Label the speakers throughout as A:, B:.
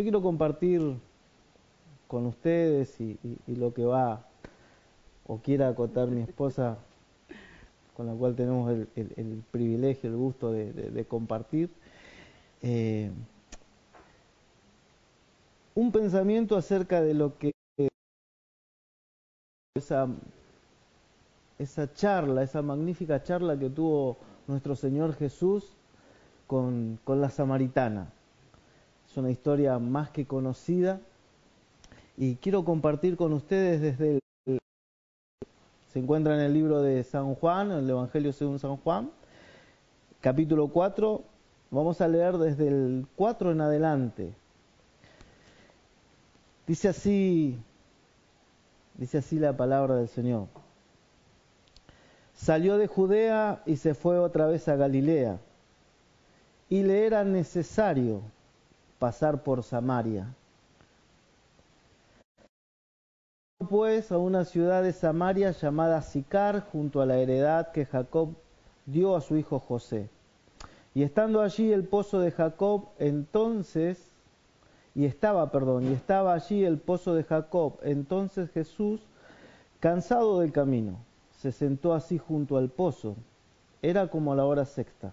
A: Yo quiero compartir con ustedes y, lo que va o quiera acotar mi esposa, con la cual tenemos el, privilegio, el gusto de, compartir, eh, un pensamiento acerca de lo que esa, esa charla, esa magnífica charla que tuvo nuestro Señor Jesús con, con la samaritana. Es una historia más que conocida y quiero compartir con ustedes desde el... Se encuentra en el libro de San Juan, el Evangelio según San Juan, capítulo 4. Vamos a leer desde el 4 en adelante. Dice así, dice así la palabra del Señor. Salió de Judea y se fue otra vez a Galilea, y le era necesario pasar por Samaria. Pues a una ciudad de Samaria llamada Sicar, junto a la heredad que Jacob dio a su hijo José. Y estando allí el pozo de Jacob, entonces y estaba, perdón, y estaba allí el pozo de Jacob. Entonces Jesús, cansado del camino, se sentó así junto al pozo. Era como la hora sexta.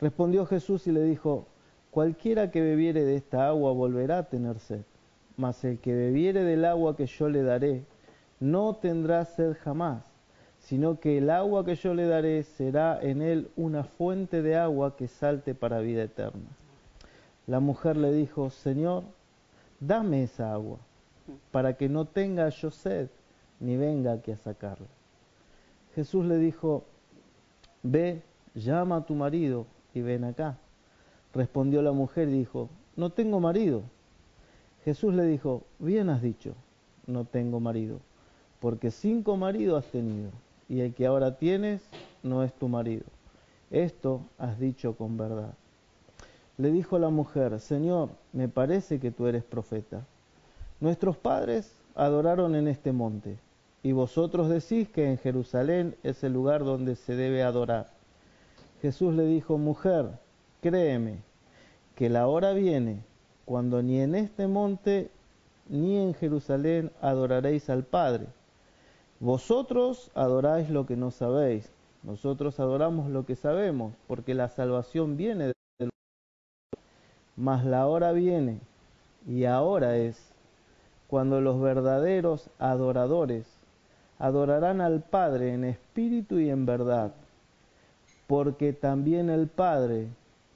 A: Respondió Jesús y le dijo, cualquiera que bebiere de esta agua volverá a tener sed, mas el que bebiere del agua que yo le daré, no tendrá sed jamás, sino que el agua que yo le daré será en él una fuente de agua que salte para vida eterna. La mujer le dijo, Señor, dame esa agua, para que no tenga yo sed, ni venga aquí a sacarla. Jesús le dijo, ve, llama a tu marido y ven acá. Respondió la mujer y dijo, no tengo marido. Jesús le dijo, bien has dicho, no tengo marido, porque cinco maridos has tenido, y el que ahora tienes no es tu marido. Esto has dicho con verdad. Le dijo la mujer, Señor, me parece que tú eres profeta. Nuestros padres adoraron en este monte, y vosotros decís que en Jerusalén es el lugar donde se debe adorar. Jesús le dijo, mujer, créeme, que la hora viene cuando ni en este monte ni en Jerusalén adoraréis al Padre. Vosotros adoráis lo que no sabéis, nosotros adoramos lo que sabemos, porque la salvación viene de mas la hora viene, y ahora es, cuando los verdaderos adoradores adorarán al Padre en espíritu y en verdad, porque también el Padre,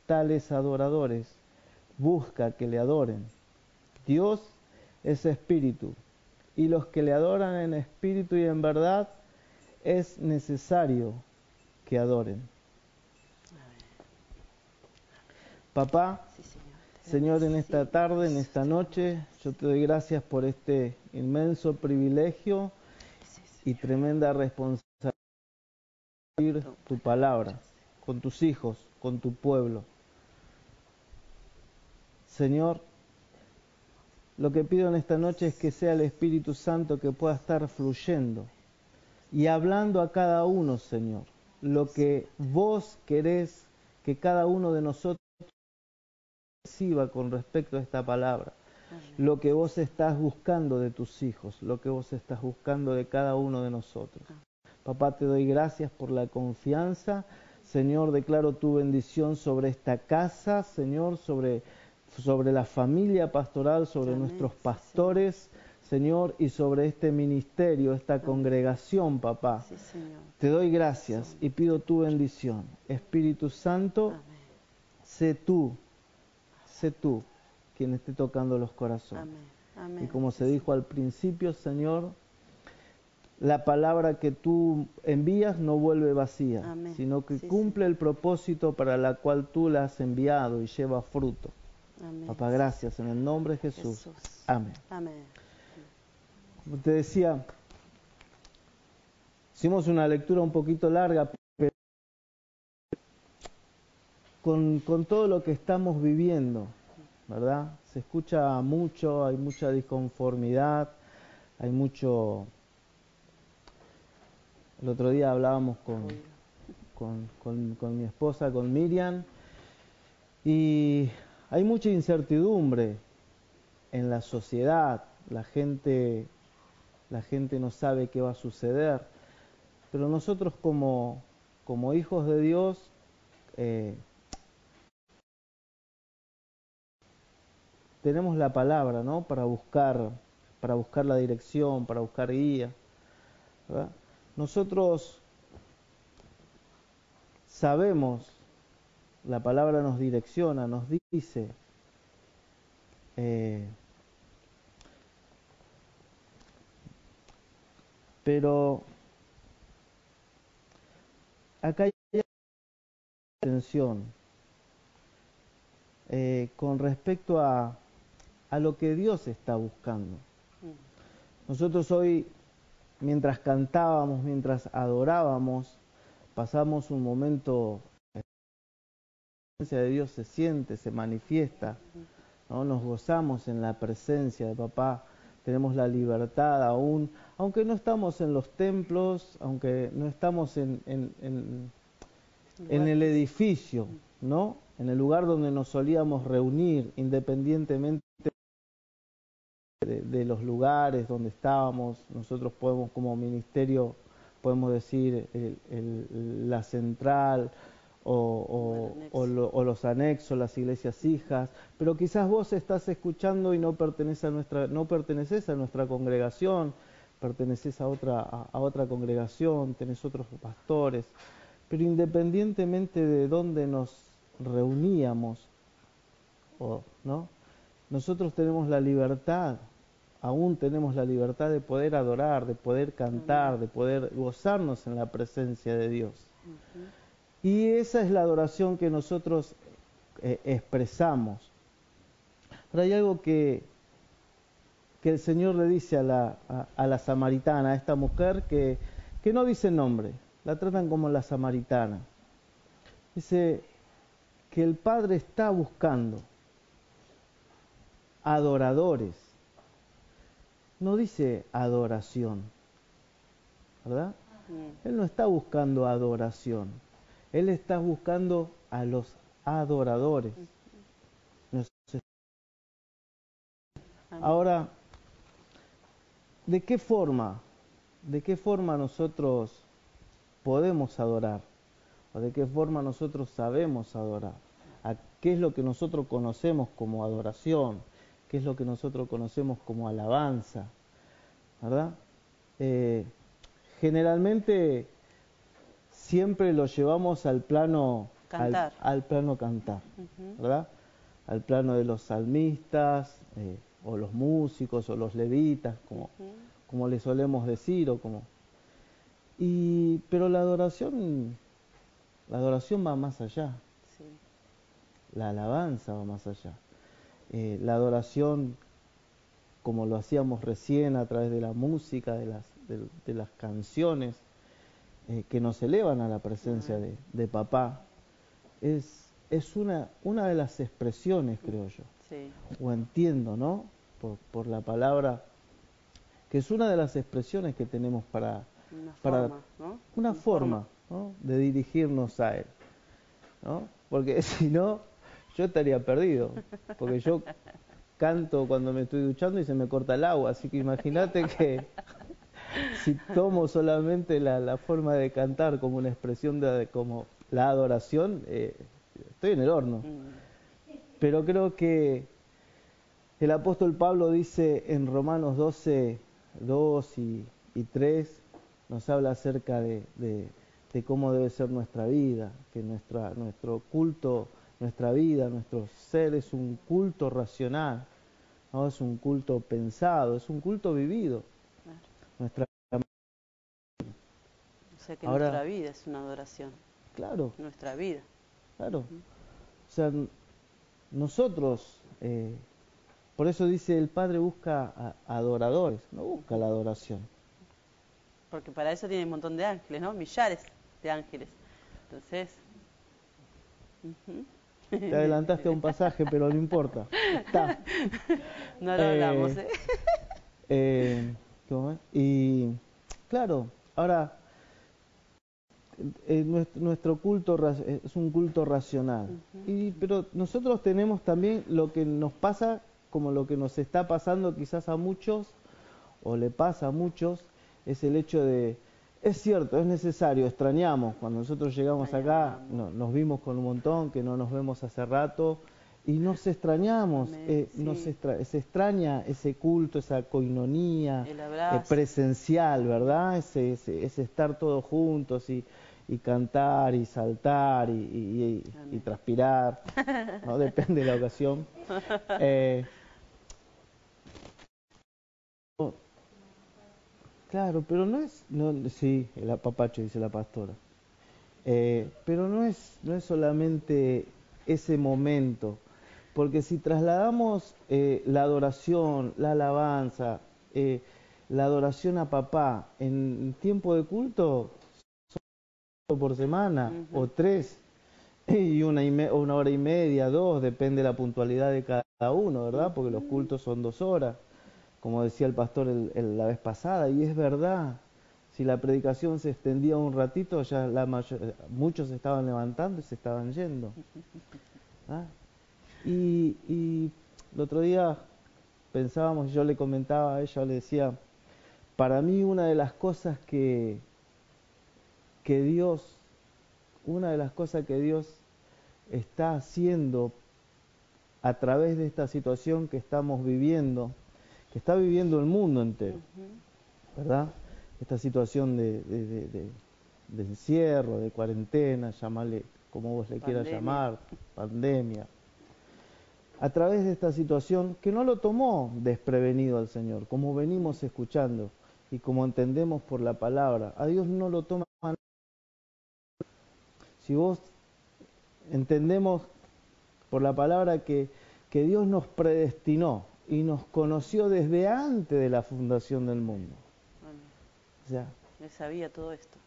A: tales adoradores, busca que le adoren. Dios es espíritu, y los que le adoran en espíritu y en verdad, es necesario que adoren. Papá, Señor, en esta tarde, en esta noche, yo te doy gracias por este inmenso privilegio y tremenda responsabilidad de tu palabra con tus hijos, con tu pueblo. Señor, lo que pido en esta noche es que sea el Espíritu Santo que pueda estar fluyendo y hablando a cada uno, Señor, lo que vos querés que cada uno de nosotros con respecto a esta palabra. Lo que vos estás buscando de tus hijos, lo que vos estás buscando de cada uno de nosotros. Papá, te doy gracias por la confianza. Señor, declaro tu bendición sobre esta casa, Señor, sobre, sobre la familia pastoral, sobre nuestros pastores. Señor, y sobre este ministerio, esta congregación, papá.
B: Sí, Señor.
A: Te doy gracias y pido tu bendición. Espíritu Santo,
B: Amén.
A: sé tú, sé tú quien esté tocando los corazones.
B: Amén. Amén.
A: Y como se dijo al principio, Señor, la palabra que tú envías no vuelve vacía,
B: Amén.
A: sino que
B: Sí,
A: cumple el propósito para la cual tú la has enviado y lleva fruto.
B: Amén.
A: Papá, gracias en el nombre de Jesús.
B: Jesús.
A: Amén.
B: Amén.
A: Como te decía, hicimos una lectura un poquito larga, pero con, con todo lo que estamos viviendo, ¿verdad? Se escucha mucho, hay mucha disconformidad, hay mucho... El otro día hablábamos con, con, con- con mi esposa, con Miriam, y hay mucha incertidumbre en la sociedad, la gente, la gente no sabe qué va a suceder, pero nosotros como, como hijos de Dios, eh, tenemos la palabra, ¿no? Para buscar, para buscar la dirección, para buscar guía, ¿verdad? Nosotros sabemos, la palabra nos direcciona, nos dice, eh, pero acá hay atención eh, con respecto a, a lo que Dios está buscando.
B: Mm.
A: Nosotros hoy, mientras cantábamos, mientras adorábamos, pasamos un momento, la presencia de Dios se siente, se manifiesta, ¿no? nos gozamos en la presencia de papá, tenemos la libertad aún, aunque no estamos en los templos, aunque no estamos en, en- en- en el edificio, ¿no? En el lugar donde nos solíamos reunir, independientemente de, de los lugares donde estábamos, nosotros podemos como ministerio, podemos decir el- el- la central o, o- o lo- o los anexos, las iglesias hijas, pero quizás vos estás escuchando y no perteneces a nuestra, no perteneces a nuestra congregación, perteneces a otra, a, a otra congregación, tenés otros pastores, pero independientemente de dónde nos reuníamos, o, ¿no? Nosotros tenemos la libertad, aún tenemos la libertad de poder adorar, de poder cantar, de poder gozarnos en la presencia de Dios. Y esa es la adoración que nosotros eh, expresamos. Pero hay algo que, que el Señor le dice a la, a, a la samaritana, a esta mujer que, que no dice nombre, la tratan como la samaritana. Dice que el Padre está buscando adoradores. No dice adoración, ¿verdad? Él no está buscando adoración. Él está buscando a los adoradores.
B: Amén.
A: Ahora, ¿de qué forma? ¿De qué forma nosotros podemos adorar? ¿O de qué forma nosotros sabemos adorar? ¿A qué es lo que nosotros conocemos como adoración? ¿Qué es lo que nosotros conocemos como alabanza? ¿Verdad? Eh, generalmente siempre lo llevamos al plano
B: Cantar.
A: al plano cantar. ¿verdad? Al plano de los salmistas, eh, o los músicos, o los levitas, como,
B: Ujú.
A: como le solemos decir, o como... Y, pero la adoración, la adoración va más allá,
B: Sí.
A: la alabanza va más allá. Eh, la adoración, como lo hacíamos recién a través de la música, de las, de, de las canciones, eh, que nos elevan a la presencia de, de papá, es, es una, una de las expresiones, creo yo,
B: Sí.
A: o entiendo, ¿no? Por, por la palabra, que es una de las expresiones que tenemos para
B: Una
A: Para-
B: forma, ¿no?
A: una forma ¿no? de dirigirnos a Él, ¿no? Porque si no, yo estaría perdido, porque yo canto cuando me estoy duchando y se me corta el agua, así que imagínate que si tomo solamente la, la forma de cantar como una expresión de como la adoración, eh, estoy en el horno.
B: Mm.
A: Pero creo que El apóstol Pablo dice en Romanos 12, 2 y, y 3, nos habla acerca de, de, de, cómo debe ser nuestra vida, que nuestra, nuestro culto, nuestra vida, nuestro ser es un culto racional, ¿no? es un culto pensado, es un culto vivido.
B: Claro.
A: Nuestra,
B: O sea que
A: Ahora-
B: nuestra vida es una adoración.
A: claro,
B: Nuestra vida.
A: claro. O sea, nosotros, eh, por eso dice el Padre busca a- adoradores, no busca la adoración.
B: Porque para eso tiene un montón de ángeles, ¿no? Millares de ángeles. Entonces.
A: Te adelantaste a un pasaje, pero no importa. Está.
B: No lo
A: Eh,
B: hablamos, ¿eh?
A: Eh, ¿cómo es? Y claro, ahora eh, nuestro, nuestro culto es un culto racional. y, pero nosotros tenemos también lo que nos pasa, como lo que nos está pasando quizás a muchos, o le pasa a muchos, es el hecho de, es cierto, es necesario, extrañamos, cuando nosotros llegamos acá, no- nos vimos con un montón, que no nos vemos hace rato, y nos extrañamos, eh,
B: sí.
A: nos extra- se extraña ese culto, esa coinonía eh, presencial, ¿verdad? Ese, ese, ese estar todos juntos y, y cantar y saltar y, y- y- transpirar, ¿no? Depende de la ocasión. Eh, claro, pero no es, no, sí, el apapacho dice la pastora. Eh, pero no es, no es solamente ese momento, porque si trasladamos eh, la adoración, la alabanza, eh, la adoración a papá en tiempo de culto, solo por semana o tres, y una, y me- una hora y media, dos, depende de la puntualidad de cada uno, ¿verdad? Porque los cultos son dos horas, como decía el pastor el- el- la vez pasada, y es verdad. Si la predicación se extendía un ratito, ya la mayor- muchos se estaban levantando y se estaban yendo. ¿Ah? Y, y el otro día pensábamos, yo le comentaba a ella, le decía, para mí una de las cosas que, que Dios, una de las cosas que Dios está haciendo a través de esta situación que estamos viviendo, que está viviendo el mundo entero. ¿verdad? Esta situación de, de- de- de- de encierro, de cuarentena, llamarle como vos le quieras llamar, pandemia. A través de esta situación que no lo tomó desprevenido al Señor, como venimos escuchando y como entendemos por la palabra, a Dios no lo toma. Si vos entendemos por la palabra que, que Dios nos predestinó y nos conoció desde antes de la fundación del mundo.
B: Bueno,
A: sea,
B: él sabía todo esto.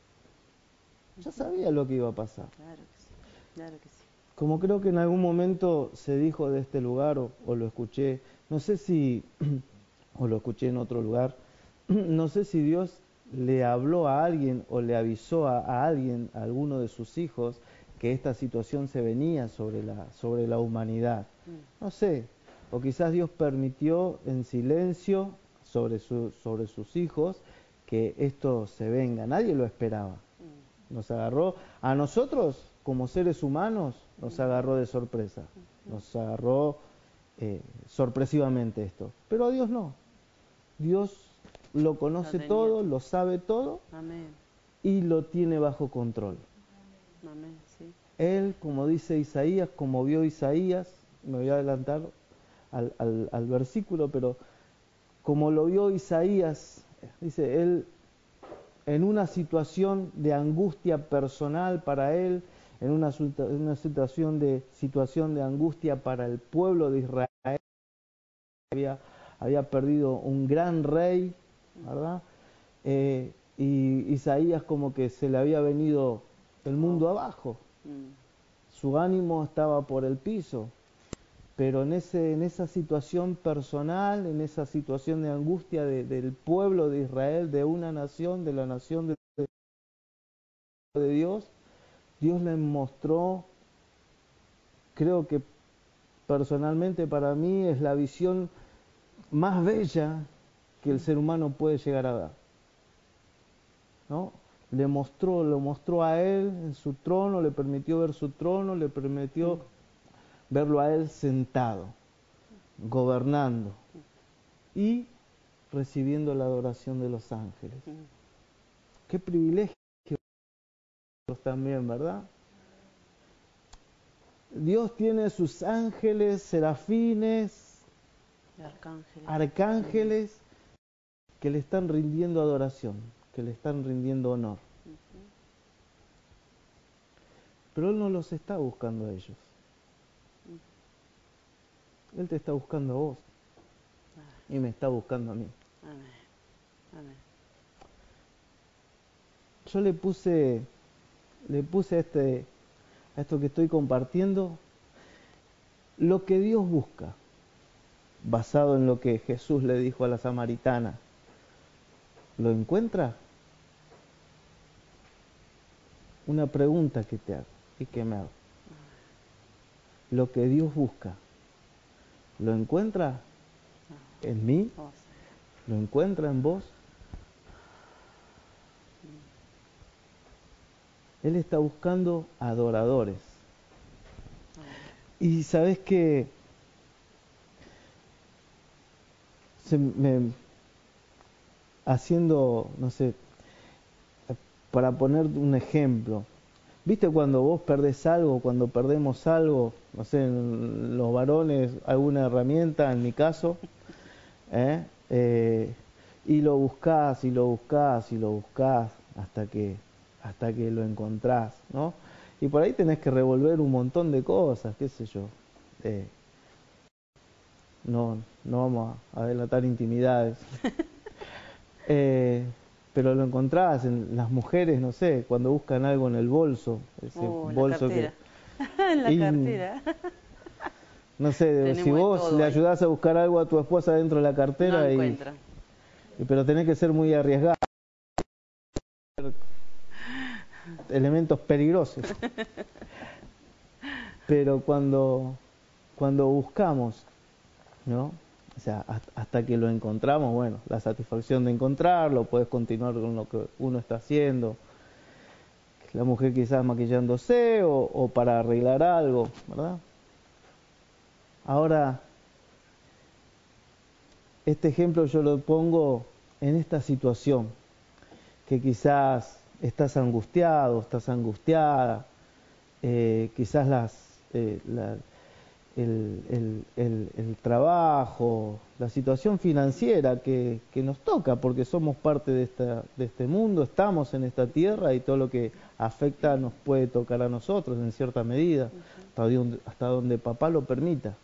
A: ya sabía lo que iba a pasar.
B: Claro que sí. Claro que sí.
A: Como creo que en algún momento se dijo de este lugar o, o lo escuché, no sé si, o lo escuché en otro lugar, no sé si Dios le habló a alguien o le avisó a, a alguien, a alguno de sus hijos, que esta situación se venía sobre la, sobre la humanidad.
B: Mm.
A: No sé, o quizás Dios permitió en silencio sobre, su- sobre sus hijos que esto se venga. Nadie lo esperaba. Nos agarró, a nosotros como seres humanos, nos agarró de sorpresa. Nos agarró eh, sorpresivamente esto. Pero a Dios no. Dios lo conoce todo, lo sabe todo
B: Amén.
A: y lo tiene bajo control.
B: Amén. Sí.
A: Él, como dice Isaías, como vio Isaías, me voy a adelantar al, al- al versículo, pero como lo vio Isaías, dice él, en una situación de angustia personal para él, en una, situa- en una situación, de, situación de angustia para el pueblo de Israel, había, había perdido un gran rey, ¿verdad? Eh, y Isaías como que se le había venido el mundo abajo
B: Mm.
A: su ánimo estaba por el piso, pero en, esa situación personal, en esa situación de angustia de- del pueblo de Israel, de una nación, de la nación de, de Dios, Dios le mostró, creo que personalmente para mí es la visión más bella que el ser humano puede llegar a dar. ¿no? Le mostró, lo mostró a él en su trono, le permitió ver su trono, le permitió verlo a él sentado. gobernando y recibiendo la adoración de los ángeles. Qué privilegio también, ¿verdad? Dios tiene sus ángeles, serafines,
B: arcángeles.
A: arcángeles que le están rindiendo adoración, que le están rindiendo honor. Pero Él no los está buscando a ellos. Él te está buscando a vos y me está buscando a mí.
B: Amén.
A: Yo le puse, le puse este, a esto que estoy compartiendo lo que Dios busca, basado en lo que Jesús le dijo a la samaritana. ¿Lo encuentra? Una pregunta que te hago y que me hago. Lo que Dios busca, ¿lo encuentra en mí? ¿Lo encuentra en vos? Él está buscando adoradores. Y sabes que se me- haciendo, no sé, para poner un ejemplo, ¿viste cuando vos perdés algo, cuando perdemos algo, no sé, los varones, alguna herramienta, en mi caso, ¿eh? Eh, y lo buscás, y lo buscás, y lo buscás, hasta que, hasta que lo encontrás, ¿no? Y por ahí tenés que revolver un montón de cosas, qué sé yo. Eh, no, no vamos a adelantar intimidades. Pero lo encontrás en las mujeres, no sé, cuando buscan algo en el bolso, ese
B: Oh, en la
A: bolso que,
B: cartera. en la
A: Y-
B: cartera.
A: no sé,
B: Tenemos
A: si vos le
B: ahí.
A: ayudás a buscar algo a tu esposa dentro de la cartera
B: no
A: y,
B: encuentra.
A: y- pero tenés que ser muy arriesgado. Elementos peligrosos. Pero cuando, cuando buscamos, ¿no? O sea, hasta, que lo encontramos, bueno, la satisfacción de encontrarlo, puedes continuar con lo que uno está haciendo. La mujer quizás maquillándose o, o para arreglar algo, ¿verdad? Ahora, este ejemplo yo lo pongo en esta situación, que quizás estás angustiado, estás angustiada, eh, quizás las, eh, el, el- el- trabajo, la situación financiera que, que nos toca, porque somos parte de, esta, de este mundo, estamos en esta tierra y todo lo que afecta nos puede tocar a nosotros en cierta medida, hasta donde, hasta donde papá lo permita.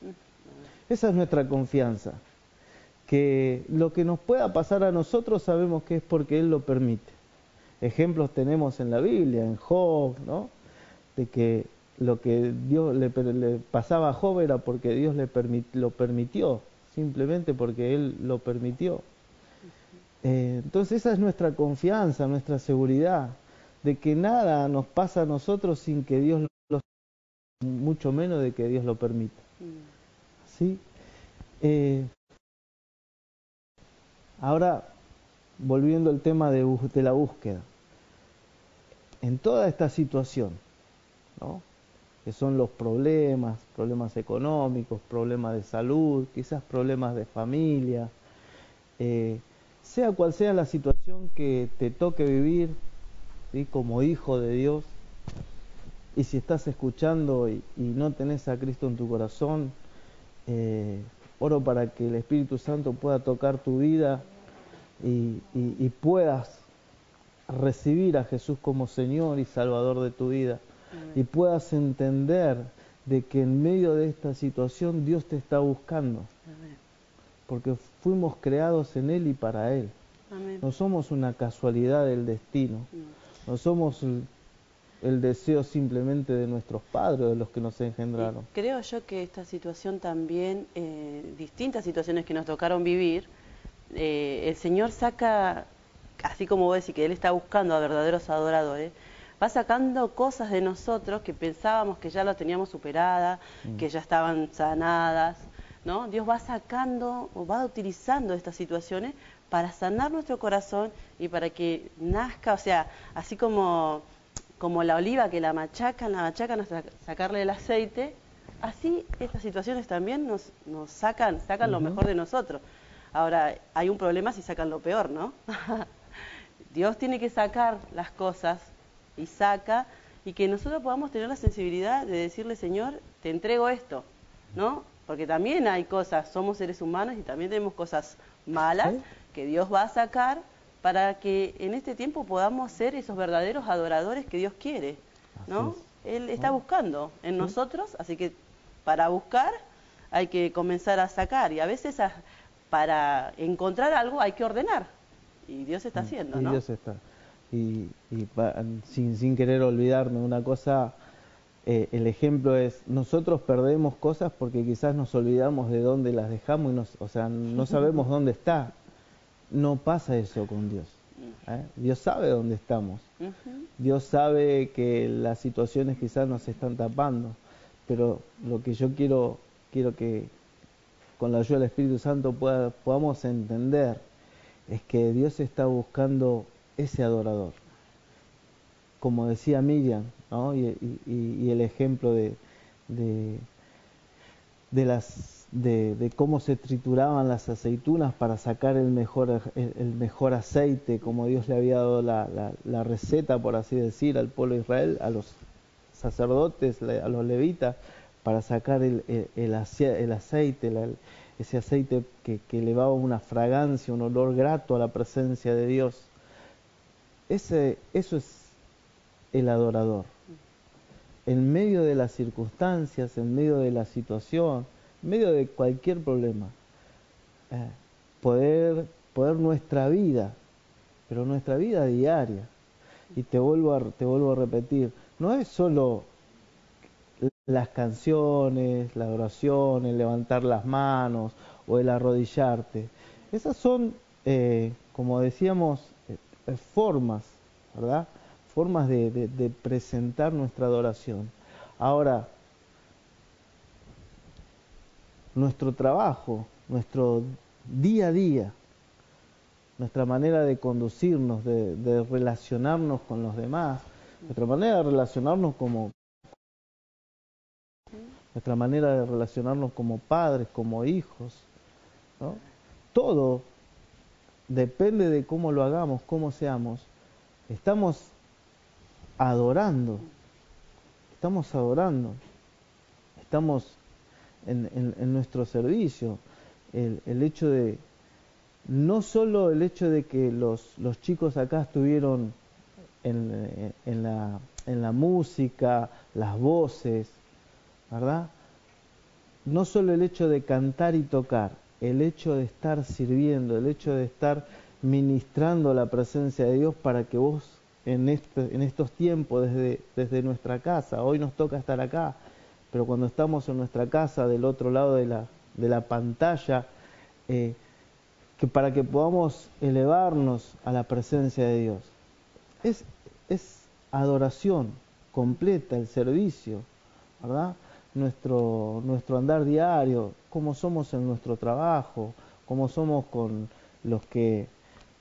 A: Esa es nuestra confianza, que lo que nos pueda pasar a nosotros sabemos que es porque Él lo permite. Ejemplos tenemos en la Biblia, en Job, ¿no? De que lo que Dios le, pasaba a Job era porque Dios le lo permitió, simplemente porque Él lo permitió. Eh, entonces esa es nuestra confianza, nuestra seguridad, de que nada nos pasa a nosotros sin que Dios lo mucho menos de que Dios lo permita. ¿sí? Eh, ahora, volviendo al tema de, de la búsqueda. En toda esta situación, ¿no? Que son los problemas, problemas económicos, problemas de salud, quizás problemas de familia, eh, sea cual sea la situación que te toque vivir como hijo de Dios, y si estás escuchando y, no tenés a Cristo en tu corazón, eh, oro para que el Espíritu Santo pueda tocar tu vida y puedas recibir a Jesús como Señor y Salvador de tu vida y puedas entender de que en medio de esta situación Dios te está buscando,
B: Amén.
A: porque fuimos creados en Él y para Él.
B: Amén.
A: No somos una casualidad del destino,
B: No.
A: no somos el, el deseo simplemente de nuestros padres, de los que nos engendraron.
B: Y creo yo que esta situación también, eh, distintas situaciones que nos tocaron vivir, eh, el Señor saca, así como vos decís que Él está buscando a verdaderos adoradores, va sacando cosas de nosotros que pensábamos que ya lo teníamos superada, que ya estaban sanadas, ¿no? Dios va sacando o va utilizando estas situaciones para sanar nuestro corazón y para que nazca, o sea, así como como la oliva que la machacan, la machacan hasta sacarle el aceite, así estas situaciones también nos, nos sacan, sacan lo mejor de nosotros. Ahora, hay un problema si sacan lo peor, ¿no? Dios tiene que sacar las cosas y saca y que nosotros podamos tener la sensibilidad de decirle, Señor, te entrego esto, ¿no? Porque también hay cosas, somos seres humanos y también tenemos cosas malas que Dios va a sacar para que en este tiempo podamos ser esos verdaderos adoradores que Dios quiere, ¿no? Él está buscando en nosotros, así que para buscar hay que comenzar a sacar y a veces para encontrar algo hay que ordenar y Dios está mm, haciendo, ¿no?
A: Dios está y, sin, sin querer olvidarme una cosa, eh, el ejemplo es, nosotros perdemos cosas porque quizás nos olvidamos de dónde las dejamos y nos, o sea, no sabemos dónde está. No pasa eso con Dios. ¿eh? Dios sabe dónde estamos. Dios sabe que las situaciones quizás nos están tapando, pero lo que yo quiero, quiero que con la ayuda del Espíritu Santo pueda, podamos entender es que Dios está buscando ese adorador. Como decía Miriam, y, el ejemplo de, de, las, de, cómo se trituraban las aceitunas para sacar el mejor, el, mejor aceite, como Dios le había dado la, la, receta, por así decir, al pueblo de Israel, a los sacerdotes, a los levitas, para sacar el, el, aceite, ese aceite que, que elevaba una fragancia, un olor grato a la presencia de Dios. Ese, eso es el adorador. En medio de las circunstancias, en medio de la situación, en medio de cualquier problema, eh, poder, poder nuestra vida, pero nuestra vida diaria, y te vuelvo a, te vuelvo a repetir, no es solo las canciones, la oración, el levantar las manos o el arrodillarte. Esas son, eh, como decíamos, formas, ¿verdad? Formas de, presentar nuestra adoración. Ahora, nuestro trabajo, nuestro día a día, nuestra manera de conducirnos, de, relacionarnos con los demás, nuestra manera de relacionarnos como nuestra manera de relacionarnos como padres, como hijos, ¿no? todo depende de cómo lo hagamos, cómo seamos, estamos adorando, estamos adorando, estamos en, nuestro servicio. El, hecho de, no solo el hecho de que los, los chicos acá estuvieron en, en, la, en la música, las voces, ¿verdad? No solo el hecho de cantar y tocar, el hecho de estar sirviendo, el hecho de estar ministrando la presencia de Dios para que vos en, este, en estos tiempos, desde, nuestra casa, hoy nos toca estar acá, pero cuando estamos en nuestra casa, del otro lado de la, de la pantalla, eh, que para que podamos elevarnos a la presencia de Dios. Es, es adoración completa, el servicio, ¿verdad? Nuestro, nuestro andar diario, cómo somos en nuestro trabajo, cómo somos con los que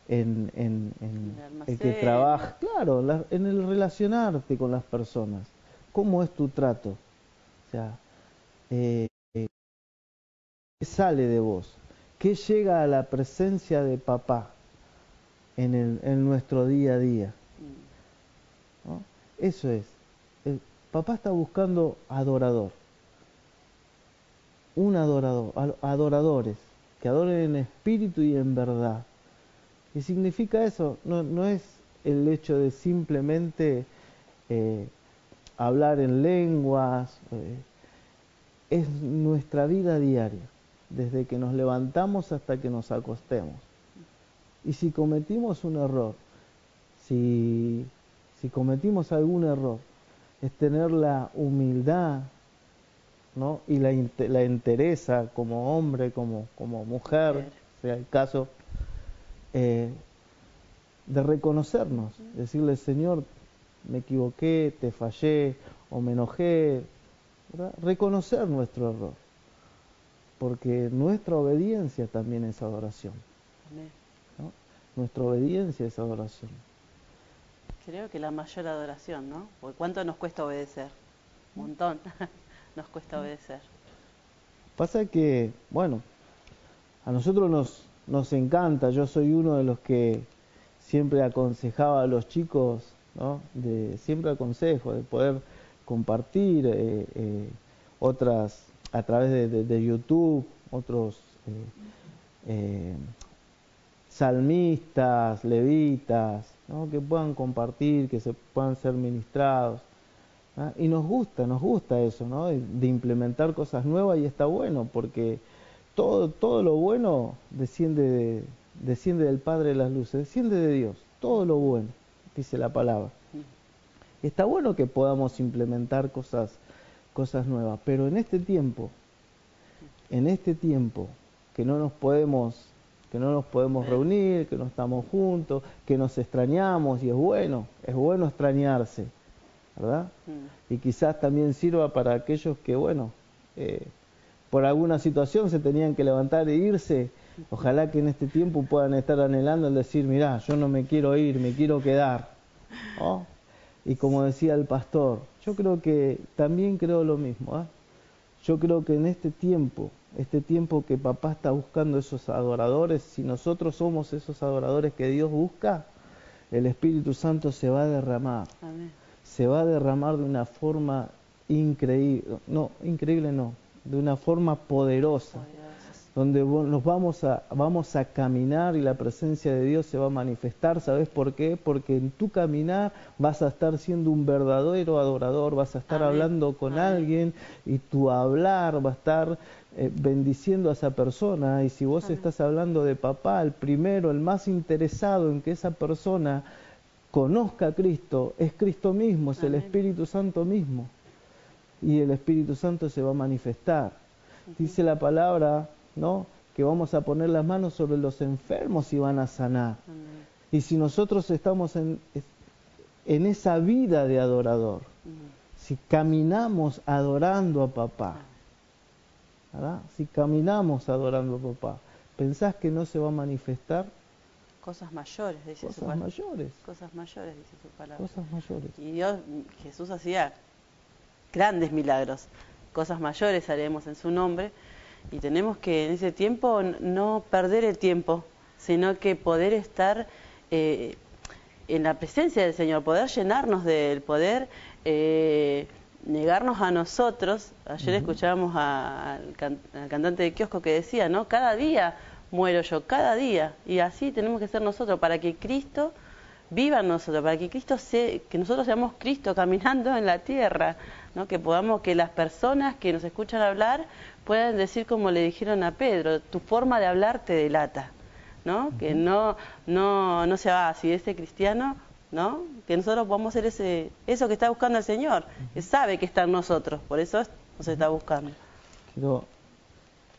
A: en, en, el, que trabaja, claro, en el relacionarte con las personas, cómo es tu trato, o sea, eh, ¿qué sale de vos? ¿Qué llega a la presencia de papá en, el, en nuestro día a día? Mm. Eso es. El papá está buscando adorador un adorador, adoradores, que adoren en espíritu y en verdad. ¿Qué significa eso? No, es el hecho de simplemente eh, hablar en lenguas, eh, es nuestra vida diaria, desde que nos levantamos hasta que nos acostemos. Y si cometimos un error, si cometimos algún error, es tener la humildad ¿no? y la, la entereza como hombre, como, como mujer, sea el caso, eh, de reconocernos, decirle, Señor, me equivoqué, te fallé o me enojé, reconocer nuestro error, porque nuestra obediencia también es adoración. Nuestra obediencia es adoración.
B: Creo que la mayor adoración, ¿no? Porque ¿cuánto nos cuesta obedecer? Un montón. nos cuesta obedecer.
A: Pasa que, bueno, a nosotros nos, nos encanta, yo soy uno de los que siempre aconsejaba a los chicos, ¿no? de, siempre aconsejo, de poder compartir eh, eh, otras, a través de, YouTube, otros eh, salmistas, levitas, ¿no? que puedan compartir, que se puedan ser ministrados. ¿Ah? Y nos gusta, nos gusta eso, ¿no? de, implementar cosas nuevas y está bueno, porque todo, todo lo bueno desciende, desciende del Padre de las Luces, desciende de Dios, todo lo bueno, dice la palabra. Está bueno que podamos implementar cosas, cosas nuevas, pero en este tiempo, en este tiempo que no nos podemos que no nos podemos reunir, que no estamos juntos, que nos extrañamos y es bueno, es bueno extrañarse, ¿verdad? Mm. Y quizás también sirva para aquellos que, bueno, eh, por alguna situación se tenían que levantar e irse, ojalá que en este tiempo puedan estar anhelando el decir, mirá, yo no me quiero ir, me quiero quedar. Y como decía el pastor, yo creo que también creo lo mismo. ¿eh? Yo creo que en este tiempo, este tiempo que papá está buscando esos adoradores, si nosotros somos esos adoradores que Dios busca, el Espíritu Santo se va a derramar. Se va a derramar de una forma increíble, no, increíble no, de una forma poderosa donde nos vamos a, vamos a caminar y la presencia de Dios se va a manifestar. ¿Sabes por qué? Porque en tu caminar vas a estar siendo un verdadero adorador, vas a estar hablando con alguien y tu hablar va a estar eh, bendiciendo a esa persona. Y si vos estás hablando de papá, el primero, el más interesado en que esa persona conozca a Cristo, es Cristo mismo, es el Espíritu Santo mismo. Y el Espíritu Santo se va a manifestar. Dice la palabra ¿no? Que vamos a poner las manos sobre los enfermos y van a sanar. Y si nosotros estamos en, en esa vida de adorador, si caminamos adorando a papá, ¿verdad? si caminamos adorando a papá, ¿pensás que no se va a manifestar?
B: Cosas mayores, dice
A: Cosas su mayores.
B: Cosas mayores, dice su palabra.
A: Cosas mayores.
B: Y Dios, Jesús hacía grandes milagros. Cosas mayores haremos en su nombre y tenemos que en ese tiempo no perder el tiempo, sino que poder estar eh, en la presencia del Señor, poder llenarnos de Él, poder eh, negarnos a nosotros. Ayer escuchábamos al, cantante de kiosco que decía, ¿no? Cada día muero yo, cada día. Y así tenemos que ser nosotros, para que Cristo viva en nosotros, para que Cristo se, que nosotros seamos Cristo caminando en la tierra, ¿no? que podamos, que las personas que nos escuchan hablar puedan decir como le dijeron a Pedro, tu forma de hablar te delata, ¿no? Que no, no, no se va, si ese cristiano, ¿no? Que nosotros podamos ser ese, eso que está buscando el Señor, que sabe que está en nosotros, por eso nos está buscando.
A: Quiero,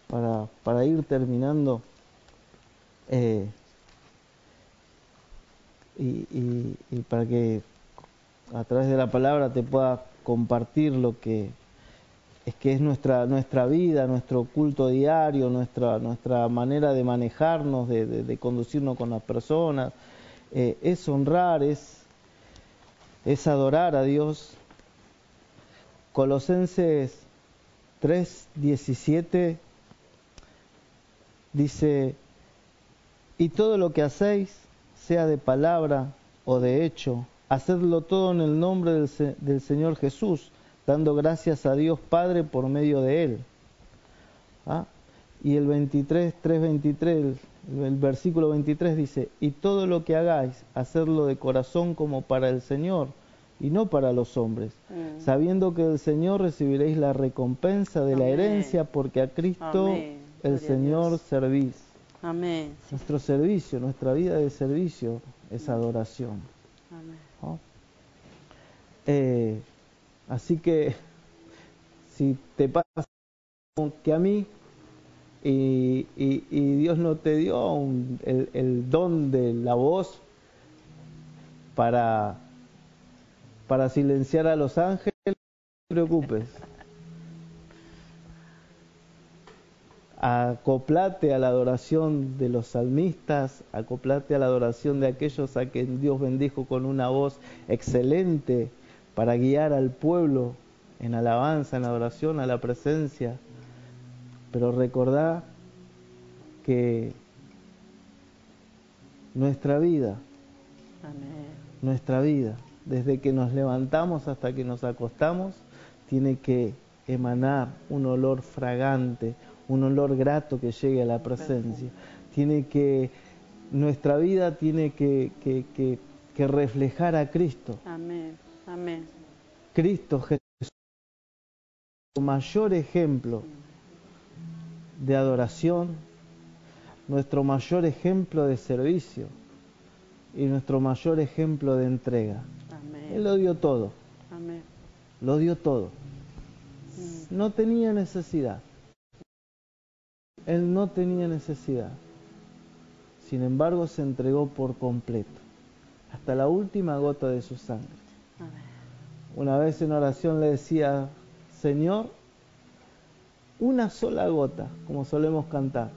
A: para, para ir terminando, eh, y, para que a través de la palabra te pueda compartir lo que es que es nuestra, nuestra vida, nuestro culto diario, nuestra, nuestra manera de manejarnos, de, conducirnos con las personas, eh, es honrar, es, es adorar a Dios. Colosenses 3:17 dice, y todo lo que hacéis, sea de palabra o de hecho, hacedlo todo en el nombre del, del Señor Jesús dando gracias a Dios Padre por medio de él. ¿Ah? Y el 23, 3.23, el, versículo 23 dice, y todo lo que hagáis, hacerlo de corazón como para el Señor y no para los hombres, mm. sabiendo que del Señor recibiréis la recompensa de la herencia porque a Cristo el Señor servís.
B: Amén.
A: Nuestro servicio, nuestra vida de servicio es adoración.
B: Amén.
A: Eh, Así que si te pasa que a mí y, Dios no te dio el, don de la voz para, para silenciar a los ángeles, no te preocupes. Acoplate a la adoración de los salmistas, acoplate a la adoración de aquellos a quien Dios bendijo con una voz excelente para guiar al pueblo en alabanza, en adoración, a la presencia. Pero recordá que nuestra vida, nuestra vida, desde que nos levantamos hasta que nos acostamos, tiene que emanar un olor fragante, un olor grato que llegue a la presencia. Tiene que, nuestra vida tiene que, que, reflejar a Cristo.
B: Amén, amén.
A: Cristo Jesús, mayor ejemplo de adoración, nuestro mayor ejemplo de servicio y nuestro mayor ejemplo de entrega. Él lo dio todo. Amén. Lo dio todo. Mm. No tenía necesidad. Él no tenía necesidad. Sin embargo, se entregó por completo, hasta la última gota de su sangre. Una vez en oración le decía, Señor, una sola gota, como solemos cantar,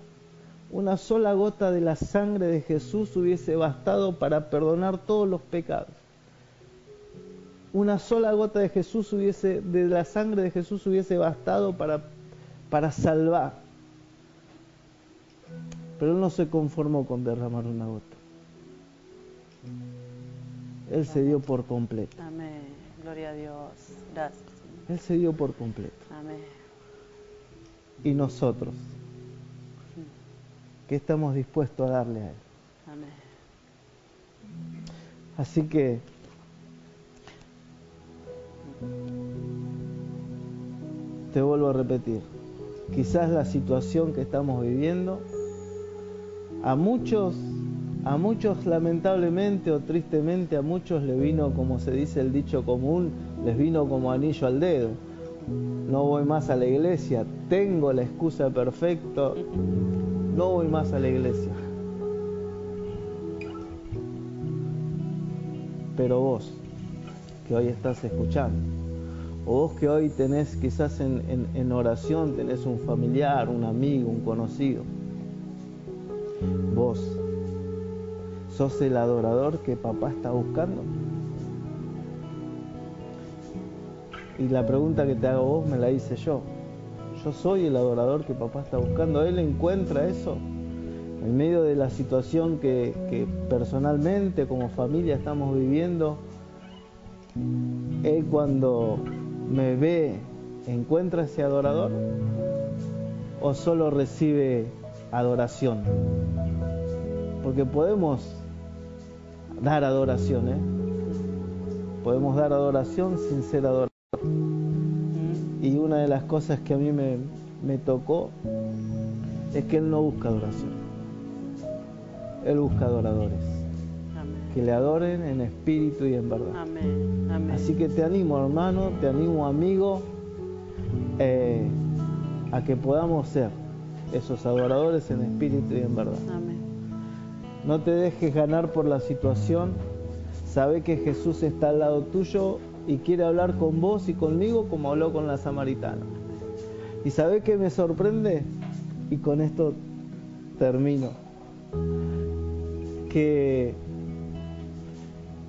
A: una sola gota de la sangre de Jesús hubiese bastado para perdonar todos los pecados. Una sola gota de Jesús hubiese, de la sangre de Jesús hubiese bastado para, para salvar. Pero él no se conformó con derramar una gota. Él se dio por completo.
B: Amén. Gloria a Dios. Gracias.
A: Él se dio por completo.
B: Amén.
A: Y nosotros, ¿qué estamos dispuestos a darle a Él?
B: Amén.
A: Así que te vuelvo a repetir, quizás la situación que estamos viviendo a muchos, a muchos lamentablemente o tristemente, a muchos le vino, como se dice el dicho común, les vino como anillo al dedo. No voy más a la iglesia, tengo la excusa perfecta, no voy más a la iglesia. Pero vos, que hoy estás escuchando, o vos que hoy tenés quizás en, en oración, tenés un familiar, un amigo, un conocido, ¿Vos sos el adorador que papá está buscando? Y la pregunta que te hago vos me la hice yo. Yo soy el adorador que papá está buscando. Él encuentra eso en medio de la situación que, personalmente como familia estamos viviendo. Él cuando me ve, ¿encuentra ese adorador? ¿O solo recibe adoración. Porque podemos dar adoración, ¿eh? Podemos dar adoración sin ser adorador. Y una de las cosas que a mí me, me tocó es que Él no busca adoración. Él busca adoradores. Que le adoren en espíritu y en verdad. Así que te animo, hermano, te animo, amigo, eh, a que podamos ser esos adoradores en espíritu y en verdad. No te dejes ganar por la situación. Sabe que Jesús está al lado tuyo y quiere hablar con vos y conmigo como habló con la samaritana. Y sabe que me sorprende, y con esto termino, que,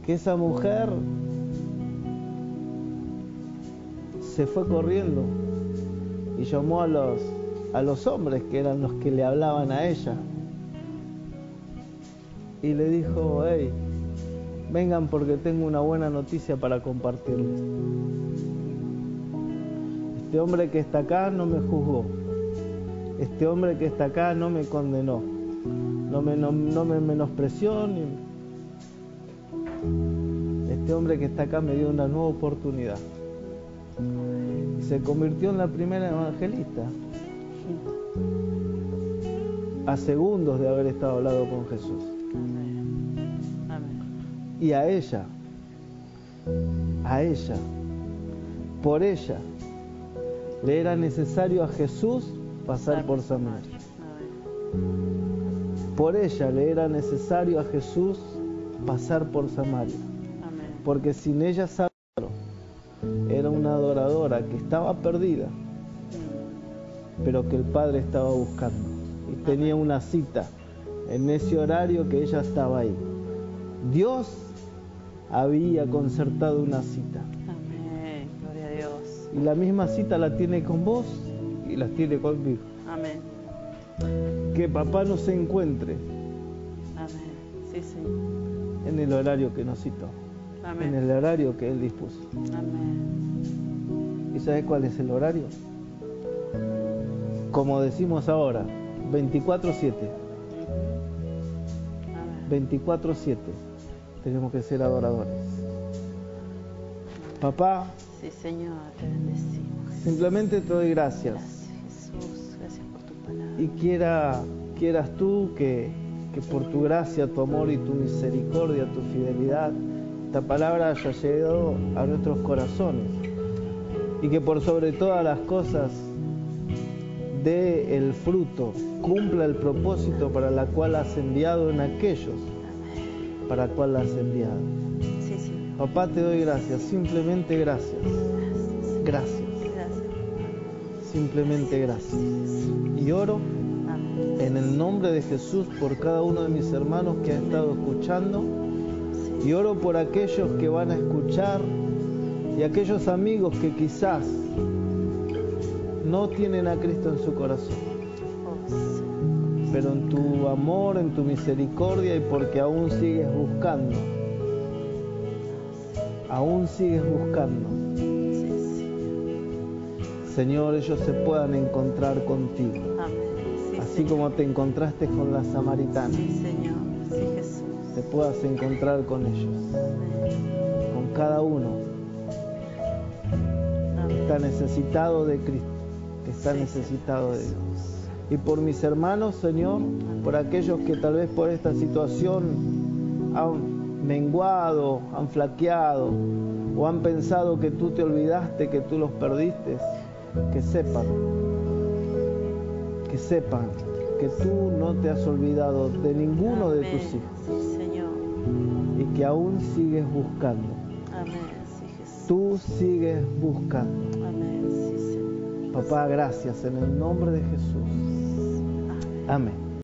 A: que esa mujer se fue corriendo y llamó a los a los hombres que eran los que le hablaban a ella. Y le dijo, hey, vengan porque tengo una buena noticia para compartirles. Este hombre que está acá no me juzgó. Este hombre que está acá no me condenó. No me, no, me menospreció. Este hombre que está acá me dio una nueva oportunidad. Se convirtió en la primera evangelista a segundos de haber estado al lado con Jesús. Y a ella, a ella, por ella, le era necesario a Jesús pasar por Samaria. Por ella le era necesario a Jesús pasar por Samaria. Porque sin ella era una adoradora que estaba perdida, pero que el Padre estaba buscando y tenía una cita en ese horario que ella estaba ahí. Dios había concertado una cita.
B: Amén, gloria a Dios.
A: Y la misma cita la tiene con vos y la tiene conmigo.
B: Amén.
A: Que papá nos encuentre
B: Amén. Sí, Señor.
A: en el horario que nos citó, en
B: Amén.
A: el horario que Él dispuso.
B: Amén.
A: ¿Y sabes cuál es el horario? Como decimos ahora, 24-7.
B: Amén.
A: 24-7. Tenemos que ser adoradores. Papá,
B: Sí, Señor, te bendecimos.
A: simplemente te doy gracias.
B: Gracias, Jesús. Gracias por tu palabra.
A: Y quiera, quieras tú que, que por tu gracia, tu amor y tu misericordia, tu fidelidad, esta palabra haya llegado a nuestros corazones. Y que por sobre todas las cosas dé el fruto, cumpla el propósito para la cual has enviado en aquellos para cual has enviado.
B: Sí.
A: Papá, te doy gracias, simplemente gracias,
B: Gracias.
A: simplemente gracias. Y oro en el nombre de Jesús por cada uno de mis hermanos que ha estado escuchando y oro por aquellos que van a escuchar y aquellos amigos que quizás no tienen a Cristo en su corazón, pero en tu amor, en tu misericordia y porque aún sigues buscando, aún sigues buscando. Señor, ellos se puedan encontrar contigo, así como te encontraste con la samaritana, te puedas encontrar con ellos, con cada uno está necesitado de Cristo, que está necesitado de Dios. Y por mis hermanos, Señor, por aquellos que tal vez por esta situación han menguado, han flaqueado o han pensado que tú te olvidaste, que tú los perdiste, que sepan, que sepan que tú no te has olvidado de ninguno de tus hijos
B: Sí, Señor.
A: y que aún sigues buscando.
B: Amén. Sí, Jesús.
A: Tú sigues buscando. Papá, gracias en el nombre de Jesús. Amén.